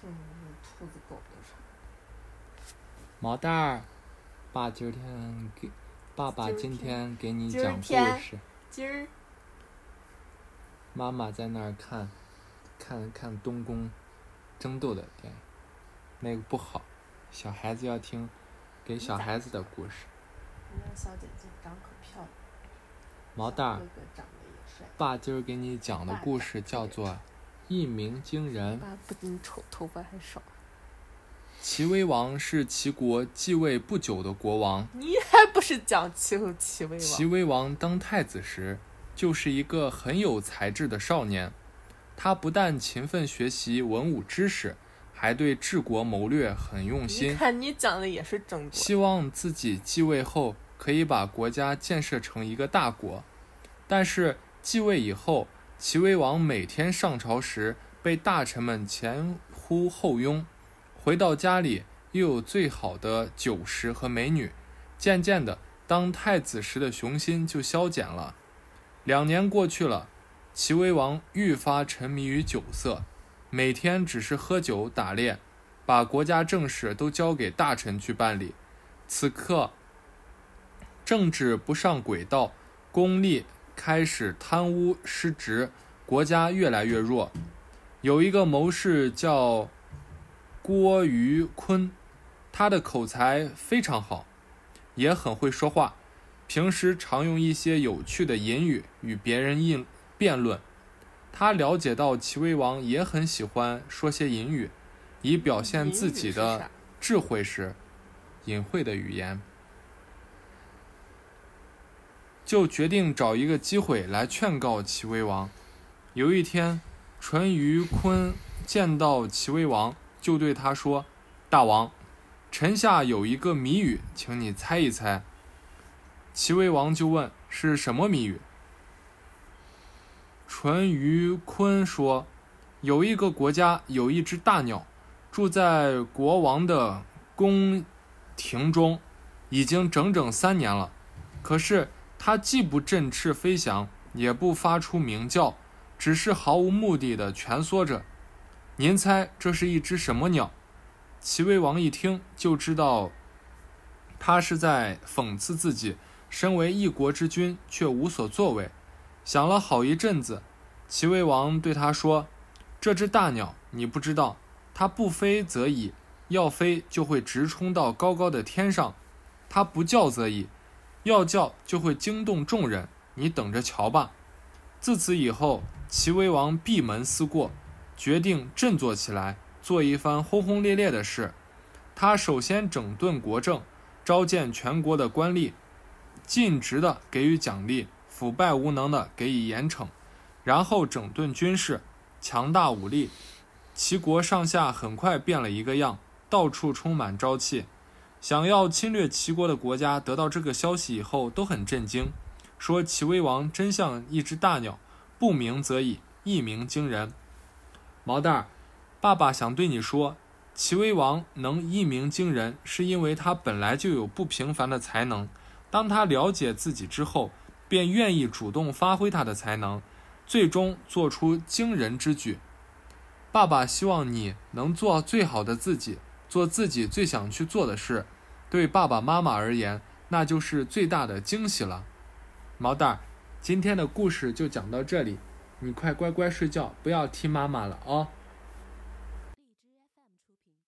听兔子狗。毛蛋儿，爸今天给爸爸今天给你讲故事。今儿妈妈在那儿看，看看东宫争斗的电影，那个不好，小孩子要听给小孩子的故事。那小姐姐长可漂亮，毛蛋儿。爸今儿给你讲的故事叫做《一鸣惊人》。不仅丑，头发还少。齐威王是齐国继位不久的国王。你还不是讲齐后齐威齐王？威王当太子时，就是一个很有才智的少年。他不但勤奋学习文武知识，还对治国谋略很用你心，看你讲的也是争夺。希望自己继位后可以把国家建设成一个大国。但是继位以后，齐威王每天上朝时被大臣们前呼后拥，回到家里又有最好的酒食和美女，渐渐的，当太子时的雄心就消减了。两年过去了，齐威王愈发沉迷于酒色，每天只是喝酒打猎，把国家政事都交给大臣去办理。此刻，政治不上轨道，功利开始贪污失职，国家越来越弱。有一个谋士叫郭于坤，他的口才非常好，也很会说话，平时常用一些有趣的隐语与别人应辩论。他了解到齐威王也很喜欢说些隐语，以表现自己的智慧时，隐晦的语言，就决定找一个机会来劝告齐威王。有一天，淳于髡见到齐威王，就对他说：“大王，臣下有一个谜语，请你猜一猜。”齐威王就问：“是什么谜语？”淳于髡说：“有一个国家有一只大鸟，住在国王的宫廷中，已经整整三年了。可是它既不振翅飞翔，也不发出鸣叫，只是毫无目的的蜷缩着。您猜这是一只什么鸟？”齐威王一听就知道，他是在讽刺自己身为一国之君却无所作为。想了好一阵子，齐威王对他说：“这只大鸟，你不知道，它不飞则已，要飞就会直冲到高高的天上；它不叫则已，要叫就会惊动众人。你等着瞧吧。”自此以后，齐威王闭门思过，决定振作起来，做一番轰轰烈烈的事。他首先整顿国政，召见全国的官吏，尽职的给予奖励，腐败无能的给予严惩，然后整顿军事，强大武力。齐国上下很快变了一个样，到处充满朝气。想要侵略齐国的国家得到这个消息以后都很震惊，说齐威王真像一只大鸟，不鸣则已，一鸣惊人。毛蛋儿，爸爸想对你说，齐威王能一鸣惊人，是因为他本来就有不平凡的才能。当他了解自己之后，便愿意主动发挥他的才能，最终做出惊人之举。爸爸希望你能做最好的自己，做自己最想去做的事。对爸爸妈妈而言，那就是最大的惊喜了。毛蛋儿，今天的故事就讲到这里，你快乖乖睡觉，不要踢妈妈了啊、